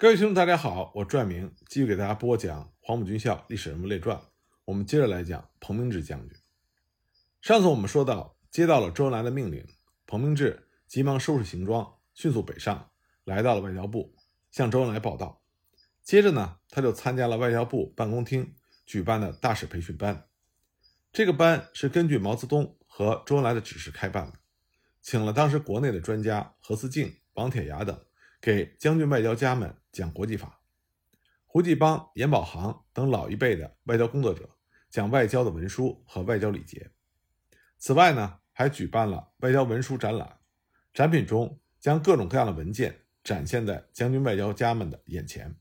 各位听众，大家好，我拽明继续给大家播讲黄埔军校历史人物列传。我们接着来讲彭明志将军。上次我们说到，接到了周恩来的命令，彭明志急忙收拾行装，迅速北上，来到了外交部，向周恩来报道。接着呢，他就参加了外交部办公厅举办的大使培训班。这个班是根据毛泽东和周恩来的指示开办的，请了当时国内的专家何思敬、王铁牙等。给将军外交家们讲国际法，胡继邦、严宝航等老一辈的外交工作者讲外交的文书和外交礼节。此外呢，还举办了外交文书展览，展品中将各种各样的文件展现在将军外交家们的眼前。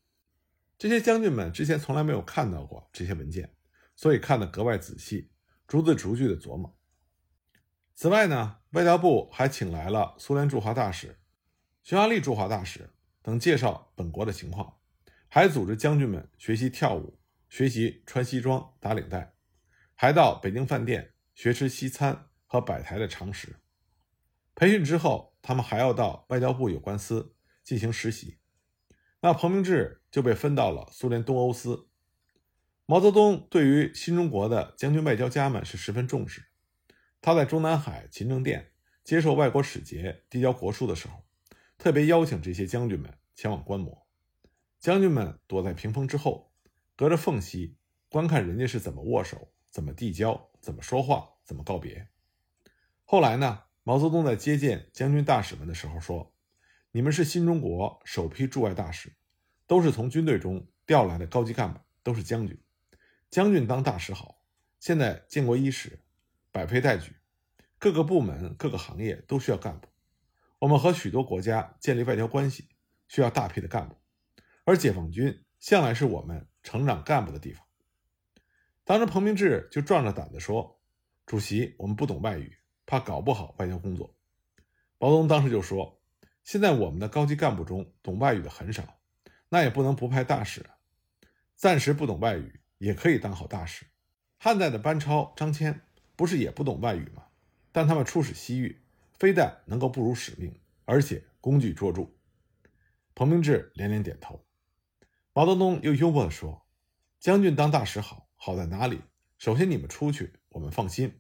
这些将军们之前从来没有看到过这些文件，所以看得格外仔细，逐字逐句的琢磨。此外呢，外交部还请来了苏联驻华大使。匈牙利驻华大使等介绍本国的情况，还组织将军们学习跳舞、学习穿西装打领带，还到北京饭店学吃西餐和摆台的常识。培训之后，他们还要到外交部有关司进行实习。那彭明志就被分到了苏联东欧司。毛泽东对于新中国的将军外交家们是十分重视。他在中南海勤政殿接受外国使节递交国书的时候。特别邀请这些将军们前往观摩，将军们躲在屏风之后，隔着缝隙观看人家是怎么握手、怎么递交、怎么说话、怎么告别。后来呢，毛泽东在接见将军大使们的时候说：“你们是新中国首批驻外大使，都是从军队中调来的高级干部，都是将军。将军当大使好，现在建国伊始，百废待举，各个部门、各个行业都需要干部。”我们和许多国家建立外交关系，需要大批的干部，而解放军向来是我们成长干部的地方。当时彭明志就壮着胆子说：“主席，我们不懂外语，怕搞不好外交工作。”毛泽东当时就说：“现在我们的高级干部中懂外语的很少，那也不能不派大使。暂时不懂外语也可以当好大使。汉代的班超、张骞不是也不懂外语吗？但他们出使西域。”非但能够不辱使命，而且功绩卓著。彭明志连连点头。毛泽东又幽默地说：“将军当大使好，好在哪里？首先你们出去，我们放心。”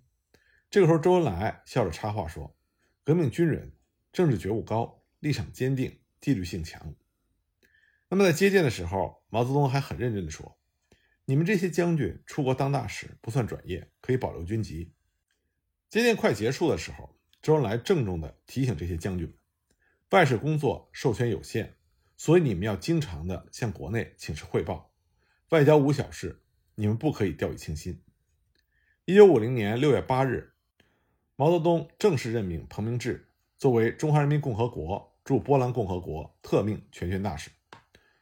这个时候，周恩来笑着插话说：“革命军人政治觉悟高，立场坚定，纪律性强。”那么在接见的时候，毛泽东还很认真地说：“你们这些将军出国当大使不算转业，可以保留军籍。”接见快结束的时候。周恩来郑重地提醒这些将军们：“外事工作授权有限，所以你们要经常地向国内请示汇报。外交无小事，你们不可以掉以轻心。”一九五零年六月八日，毛泽东正式任命彭明志作为中华人民共和国驻波兰共和国特命全权大使，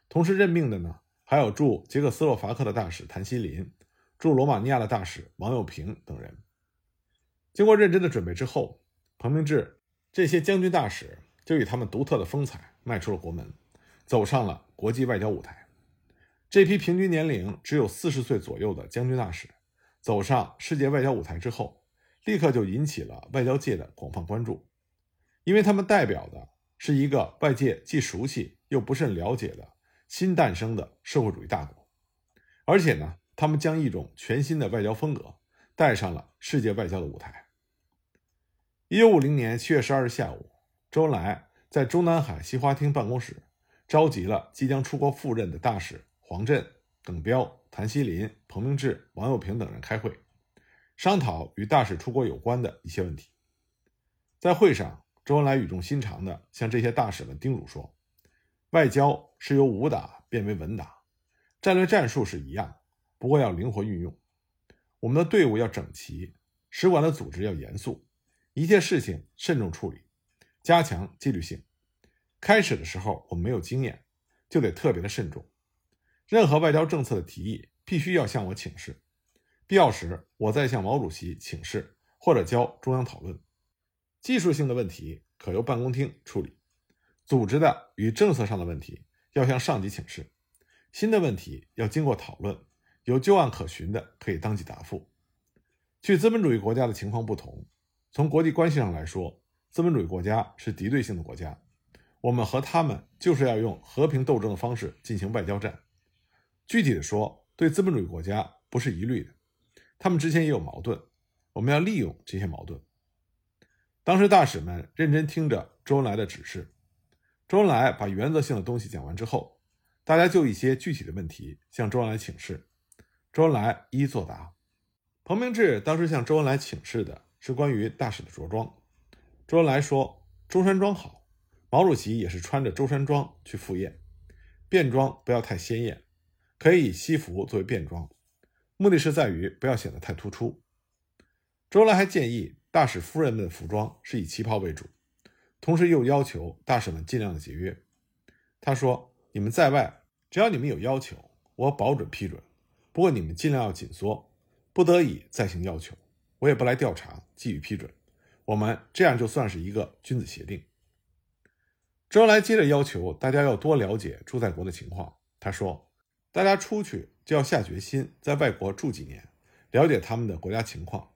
同时任命的呢还有驻捷克斯洛伐克的大使谭锡林、驻罗马尼亚的大使王友平等人。经过认真的准备之后。彭明志这些将军大使就以他们独特的风采迈出了国门，走上了国际外交舞台。这批平均年龄只有四十岁左右的将军大使，走上世界外交舞台之后，立刻就引起了外交界的广泛关注，因为他们代表的是一个外界既熟悉又不甚了解的新诞生的社会主义大国，而且呢，他们将一种全新的外交风格带上了世界外交的舞台。一九五零年七月十二日下午，周恩来在中南海西花厅办公室召集了即将出国赴任的大使黄镇、耿彪、谭锡林、彭明志、王友平等人开会，商讨与大使出国有关的一些问题。在会上，周恩来语重心长地向这些大使们叮嘱说：“外交是由武打变为文打，战略战术是一样，不过要灵活运用。我们的队伍要整齐，使馆的组织要严肃。”一切事情慎重处理，加强纪律性。开始的时候我们没有经验，就得特别的慎重。任何外交政策的提议，必须要向我请示，必要时我再向毛主席请示，或者交中央讨论。技术性的问题可由办公厅处理，组织的与政策上的问题要向上级请示。新的问题要经过讨论，有旧案可循的可以当即答复。据资本主义国家的情况不同。从国际关系上来说，资本主义国家是敌对性的国家，我们和他们就是要用和平斗争的方式进行外交战。具体的说，对资本主义国家不是一律的，他们之间也有矛盾，我们要利用这些矛盾。当时大使们认真听着周恩来的指示，周恩来把原则性的东西讲完之后，大家就一些具体的问题向周恩来请示，周恩来一一作答。彭明志当时向周恩来请示的是关于大使的着装，周恩来说中山装好。毛主席也是穿着中山装去赴宴，便装不要太鲜艳，可以以西服作为便装，目的是在于不要显得太突出。周恩来还建议大使夫人们的服装是以旗袍为主，同时又要求大使们尽量的节约。他说：“你们在外，只要你们有要求，我保准批准。不过你们尽量要紧缩，不得已再行要求，我也不来调查，给予批准。我们这样就算是一个君子协定。”周恩来接着要求大家要多了解驻在国的情况。他说：“大家出去就要下决心在外国住几年，了解他们的国家情况，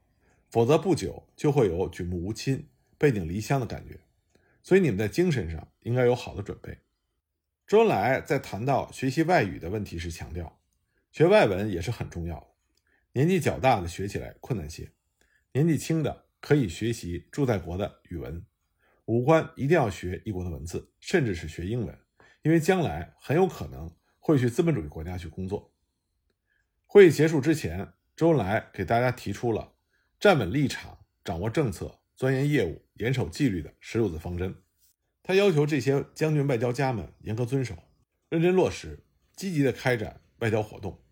否则不久就会有举目无亲、背井离乡的感觉。所以你们在精神上应该有好的准备。”周恩来在谈到学习外语的问题时强调，学外文也是很重要的。年纪较大的学起来困难些，年纪轻的可以学习驻在国的语文。武官一定要学异国的文字，甚至是学英文，因为将来很有可能会去资本主义国家去工作。会议结束之前，周恩来给大家提出了站稳立场、掌握政策、钻研业务、严守纪律的十六字方针。他要求这些将军外交家们严格遵守、认真落实，积极的开展外交活动，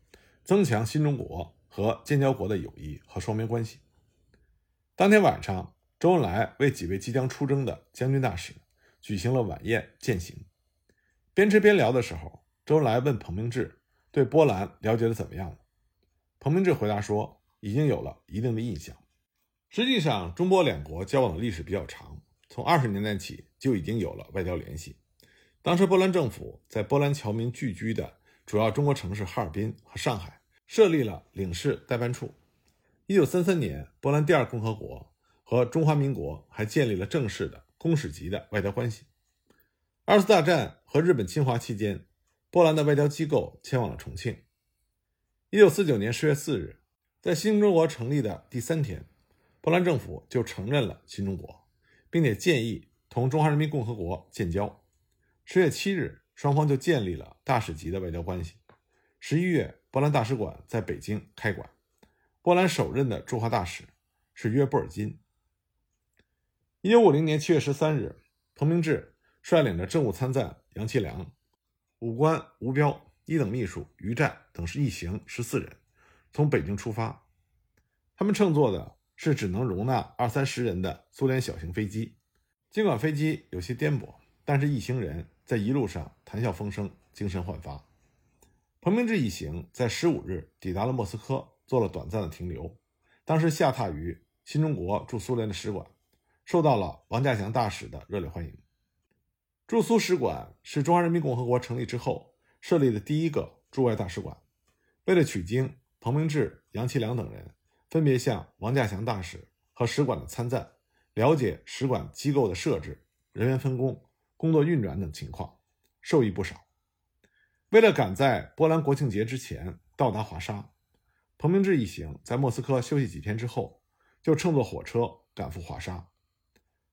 增强新中国和建交国的友谊和双边关系。当天晚上。周恩来为几位即将出征的将军大使举行了晚宴饯行，边吃边聊的时候，周恩来问彭明志对波兰了解的怎么样了。彭明志回答说，已经有了一定的印象。实际上，中波两国交往的历史比较长，从二十年代起就已经有了外交联系。当时波兰政府在波兰侨民聚居的主要中国城市哈尔滨和上海设立了领事代办处。一九三三年，波兰第二共和国。和中华民国还建立了正式的公使级的外交关系。二次大战和日本侵华期间，波兰的外交机构迁往了重庆。一九四九年十月四日，在新中国成立的第三天，波兰政府就承认了新中国，并且建议同中华人民共和国建交。十月七日，双方就建立了大使级的外交关系。十一月，波兰大使馆在北京开馆，波兰首任的驻华大使是约布尔金。一九五零年七月十三日，彭明志率领着政务参赞杨其良、武官吴彪、一等秘书于战等是一行十四人，从北京出发。他们乘坐的是只能容纳二三十人的苏联小型飞机。尽管飞机有些颠簸，但是一行人在一路上谈笑风生，精神焕发。彭明志一行在十五日抵达了莫斯科，做了短暂的停留。当时下榻于新中国驻苏联的使馆。受到了王稼祥大使的热烈欢迎。驻苏使馆是中华人民共和国成立之后设立的第一个驻外大使馆。为了取经，彭明志、杨其良等人分别向王稼祥大使和使馆的参赞了解使馆机构的设置、人员分工、工作运转等情况，受益不少。为了赶在波兰国庆节之前到达华沙，彭明志一行在莫斯科休息几天之后，就乘坐火车赶赴华沙。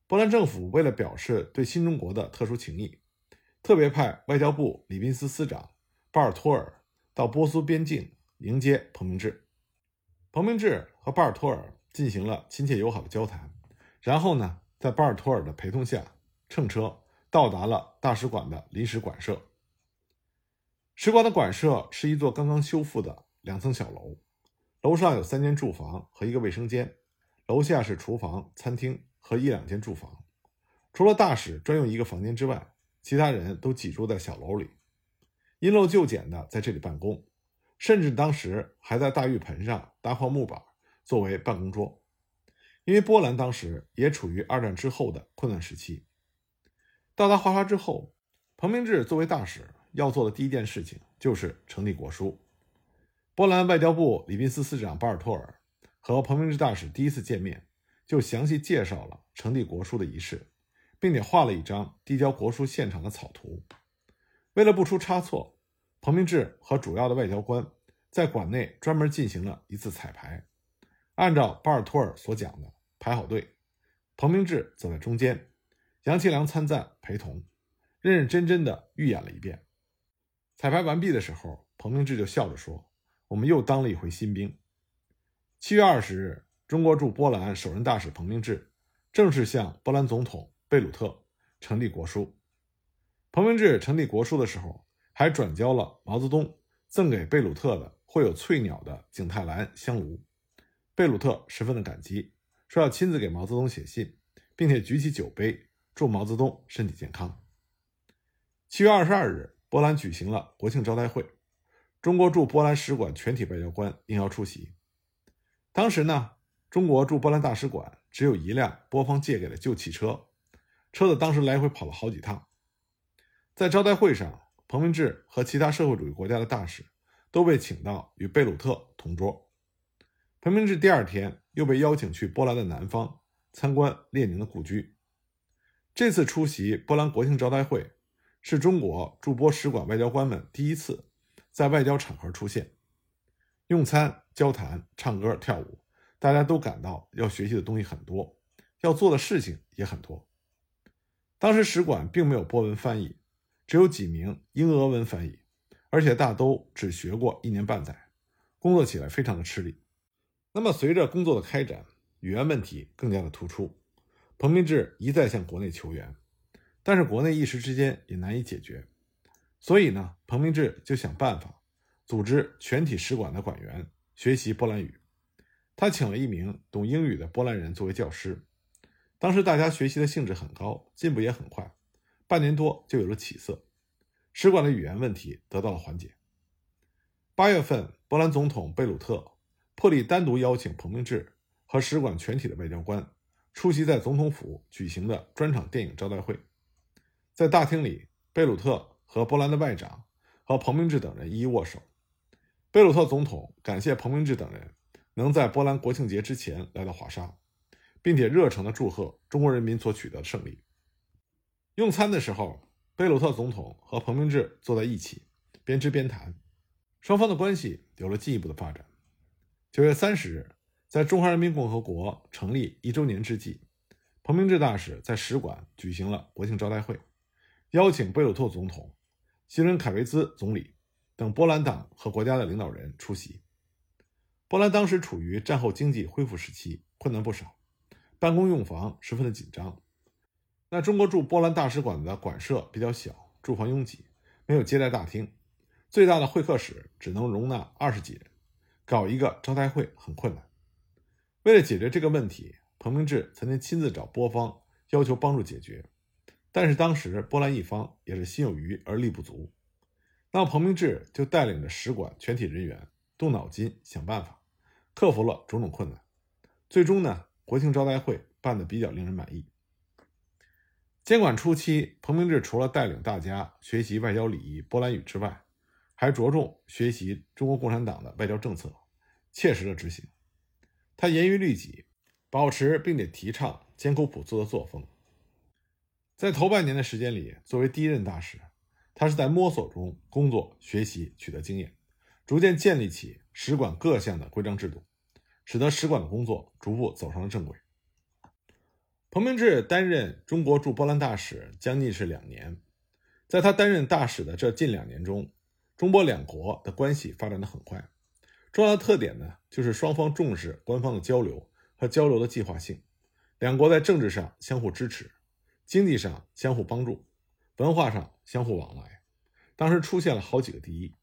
波兰政府为了表示对新中国的特殊情谊，特别派外交部礼宾司司长巴尔托尔到波苏边境迎接彭明志。彭明志和巴尔托尔进行了亲切友好的交谈，然后呢，在巴尔托尔的陪同下，乘车到达了大使馆的临时馆舍。使馆的馆舍是一座刚刚修复的两层小楼，楼上有三间住房和一个卫生间，楼下是厨房、餐厅。和一两间住房，除了大使专用一个房间之外，其他人都挤住在小楼里，因陋就简的在这里办公，甚至当时还在大浴盆上搭块木板作为办公桌。因为波兰当时也处于二战之后的困难时期。到达华沙之后，彭明志作为大使要做的第一件事情就是成立国书。波兰外交部礼宾司司长巴尔托尔和彭明志大使第一次见面。就详细介绍了呈递国书的仪式，并且画了一张递交国书现场的草图。为了不出差错，彭明志和主要的外交官在馆内专门进行了一次彩排，按照巴尔托尔所讲的排好队，彭明志走在中间，杨其良参赞陪同，认认真真的预演了一遍。彩排完毕的时候，彭明志就笑着说：“我们又当了一回新兵。”七月二十日，中国驻波兰首任大使彭明志正式向波兰总统。贝鲁特成立国书，彭明志成立国书的时候，还转交了毛泽东赠给贝鲁特的绘有翠鸟的景泰蓝香炉。贝鲁特十分的感激，说要亲自给毛泽东写信，并且举起酒杯祝毛泽东身体健康。七月二十二日，波兰举行了国庆招待会，中国驻波兰使馆全体外交官应邀出席。当时呢，中国驻波兰大使馆只有一辆波方借给的旧汽车。车子当时来回跑了好几趟，在招待会上，彭明志和其他社会主义国家的大使都被请到与贝鲁特同桌。彭明志第二天又被邀请去波兰的南方参观列宁的故居。这次出席波兰国庆招待会，是中国驻波使馆外交官们第一次在外交场合出现。用餐、交谈、唱歌、跳舞，大家都感到要学习的东西很多，要做的事情也很多。当时使馆并没有波文翻译，只有几名英俄文翻译，而且大都只学过一年半载，工作起来非常的吃力。那么随着工作的开展，语言问题更加的突出。彭明志一再向国内求援，但是国内一时之间也难以解决，所以呢，彭明志就想办法组织全体使馆的馆员学习波兰语。他请了一名懂英语的波兰人作为教师。当时大家学习的兴致很高，进步也很快，半年多就有了起色，使馆的语言问题得到了缓解。八月份，波兰总统贝鲁特破例单独邀请彭明志和使馆全体的外交官出席在总统府举行的专场电影招待会。在大厅里，贝鲁特和波兰的外长和彭明志等人一一握手。贝鲁特总统感谢彭明志等人能在波兰国庆节之前来到华沙。并且热诚地祝贺中国人民所取得的胜利。用餐的时候，贝鲁特总统和彭明志坐在一起，边吃边谈，双方的关系有了进一步的发展。九月三十日，在中华人民共和国成立一周年之际，彭明志大使在使馆举行了国庆招待会，邀请贝鲁特总统、希伦凯维兹总理等波兰党和国家的领导人出席。波兰当时处于战后经济恢复时期，困难不少。办公用房十分的紧张，那中国驻波兰大使馆的馆舍比较小，住房拥挤，没有接待大厅，最大的会客室只能容纳二十几人，搞一个招待会很困难。为了解决这个问题，彭明志曾经亲自找波方要求帮助解决，但是当时波兰一方也是心有余而力不足，那么彭明志就带领着使馆全体人员动脑筋想办法，克服了种种困难，最终呢。国庆招待会办得比较令人满意。监管初期，彭明志除了带领大家学习外交礼仪、波兰语之外，还着重学习中国共产党的外交政策，切实的执行。他严于律己，保持并且提倡艰苦朴素的作风。在头半年的时间里，作为第一任大使，他是在摸索中工作、学习、取得经验，逐渐建立起使馆各项的规章制度。使得使馆的工作逐步走上了正轨。彭明志担任中国驻波兰大使将近是两年，在他担任大使的这近两年中，中波两国的关系发展的很快。重要的特点呢，就是双方重视官方的交流和交流的计划性，两国在政治上相互支持，经济上相互帮助，文化上相互往来。当时出现了好几个第一。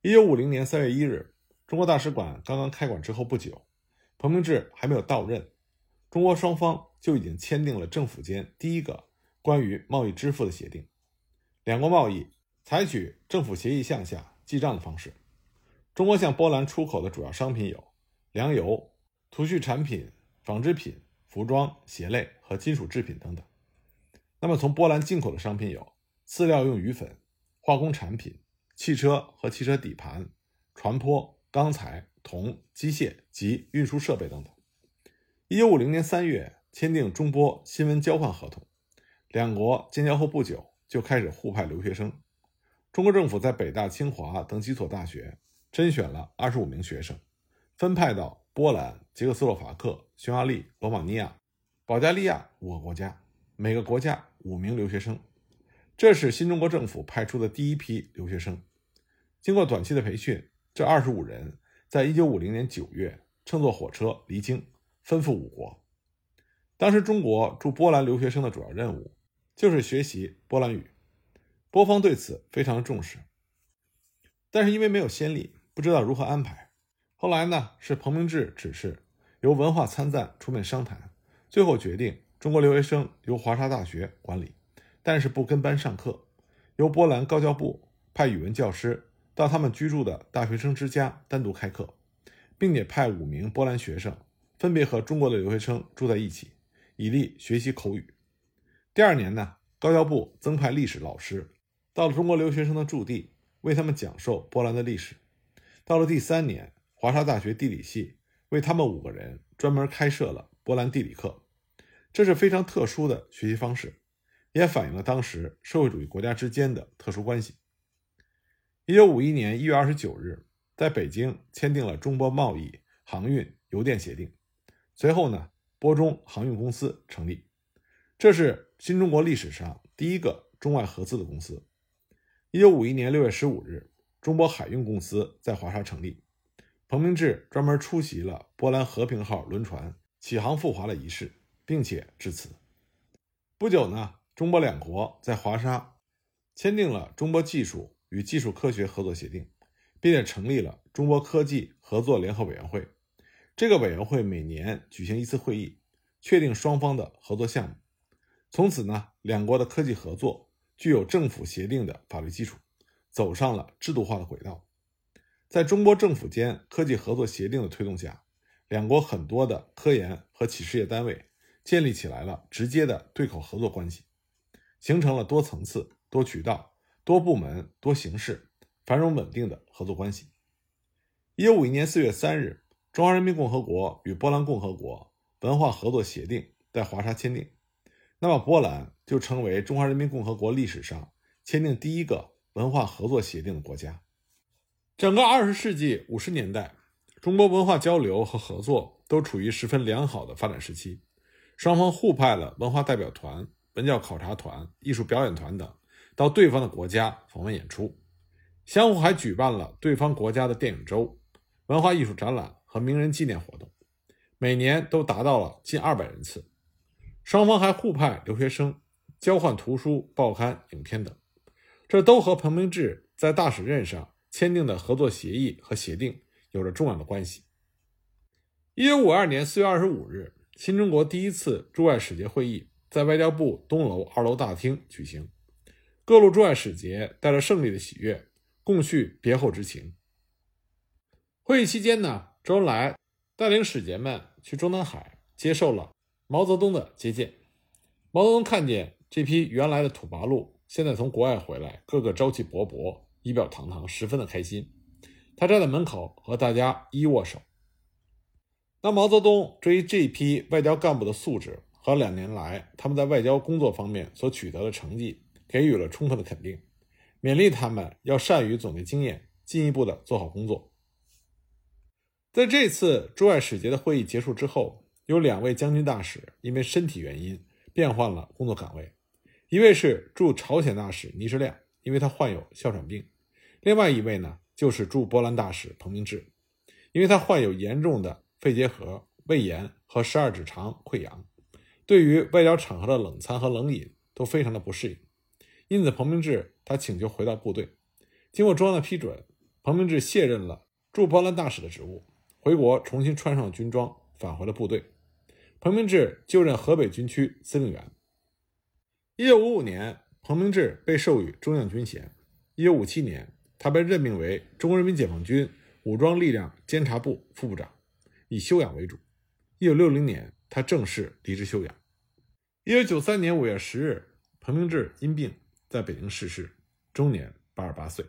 一九五零年三月一日。中国大使馆刚刚开馆之后不久，彭明志还没有到任，中国双方就已经签订了政府间第一个关于贸易支付的协定。两国贸易采取政府协议项下记账的方式。中国向波兰出口的主要商品有粮油、涂絮产品、纺织品、服装、鞋类和金属制品等等。那么从波兰进口的商品有饲料用鱼粉、化工产品、汽车和汽车底盘、船舶。钢材、铜、机械及运输设备等等。一九五零年三月签订中波新闻交换合同，两国建交后不久就开始互派留学生。中国政府在北大、清华等几所大学甄选了二十五名学生，分派到波兰、捷克斯洛伐克、匈牙利、罗马尼亚、保加利亚五个国家，每个国家五名留学生。这是新中国政府派出的第一批留学生。经过短期的培训，这二十五人在一九五零年九月乘坐火车离京，奔赴五国。当时中国驻波兰留学生的主要任务就是学习波兰语。波方对此非常重视，但是因为没有先例，不知道如何安排。后来呢，是彭明志指示由文化参赞出面商谈，最后决定中国留学生由华沙大学管理，但是不跟班上课，由波兰高教部派语文教师到他们居住的大学生之家单独开课，并且派五名波兰学生分别和中国的留学生住在一起，以利学习口语。第二年呢，高教部增派历史老师。到了中国留学生的驻地，为他们讲授波兰的历史。到了第三年，华沙大学地理系为他们五个人专门开设了波兰地理课，这是非常特殊的学习方式，也反映了当时社会主义国家之间的特殊关系。一九五一年一月二十九日，在北京签订了中波贸易、航运、邮电协定，随后呢，波中航运公司成立，这是新中国历史上第一个中外合资的公司。一九五一年六月十五日，中波海运公司在华沙成立。彭明志专门出席了波兰和平号轮船启航赴华的仪式，并且致辞。不久呢，中波两国在华沙签订了中波技术与技术科学合作协定，并且成立了中波科技合作联合委员会。这个委员会每年举行一次会议，确定双方的合作项目。从此呢，两国的科技合作。具有政府协定的法律基础，走上了制度化的轨道。在中波政府间科技合作协定的推动下，两国很多的科研和企事业单位建立起来了直接的对口合作关系，形成了多层次、多渠道、多部门、多形式、繁荣稳定的合作关系。一九五一年四月三日，中华人民共和国与波兰共和国文化合作协定在华沙签订。那么，波兰就成为中华人民共和国历史上签订第一个文化合作协定的国家。整个二十世纪五十年代，中国文化交流和合作都处于十分良好的发展时期。双方互派了文化代表团、文教考察团、艺术表演团等到对方的国家访问演出，相互还举办了对方国家的电影周、文化艺术展览和名人纪念活动，每年都达到了近二百人次。双方还互派留学生，交换图书、报刊、影片等，这都和彭明志在大使任上签订的合作协议和协定有着重要的关系。一九五二年四月二十五日，新中国第一次驻外使节会议在外交部东楼二楼大厅举行，各路驻外使节带着胜利的喜悦，共叙别后之情。会议期间呢，周恩来带领使节们去中南海接受了。毛泽东的接见，毛泽东看见这批原来的土八路现在从国外回来，个个朝气勃勃、仪表堂堂，十分的开心。他站在门口和大家一握手。那毛泽东对于这批外交干部的素质和两年来他们在外交工作方面所取得的成绩给予了充分的肯定，勉励他们要善于总结经验，进一步的做好工作。在这次驻外使节的会议结束之后。有两位将军大使因为身体原因变换了工作岗位，一位是驻朝鲜大使倪世亮，因为他患有哮喘病；另外一位呢，就是驻波兰大使彭明志，因为他患有严重的肺结核、胃炎和十二指肠溃疡，对于外交场合的冷餐和冷饮都非常的不适应。因此，彭明志他请求回到部队。经过中央的批准，彭明志卸任了驻波兰大使的职务，回国重新穿上军装，返回了部队。彭明志就任河北军区司令员。一九五五年，彭明志被授予中将军衔。一九五七年，他被任命为中国人民解放军武装力量监察部副部长，以修养为主。一九六零年，他正式离职休养。一九九三年五月十日，彭明志因病在北京逝世，终年八十八岁。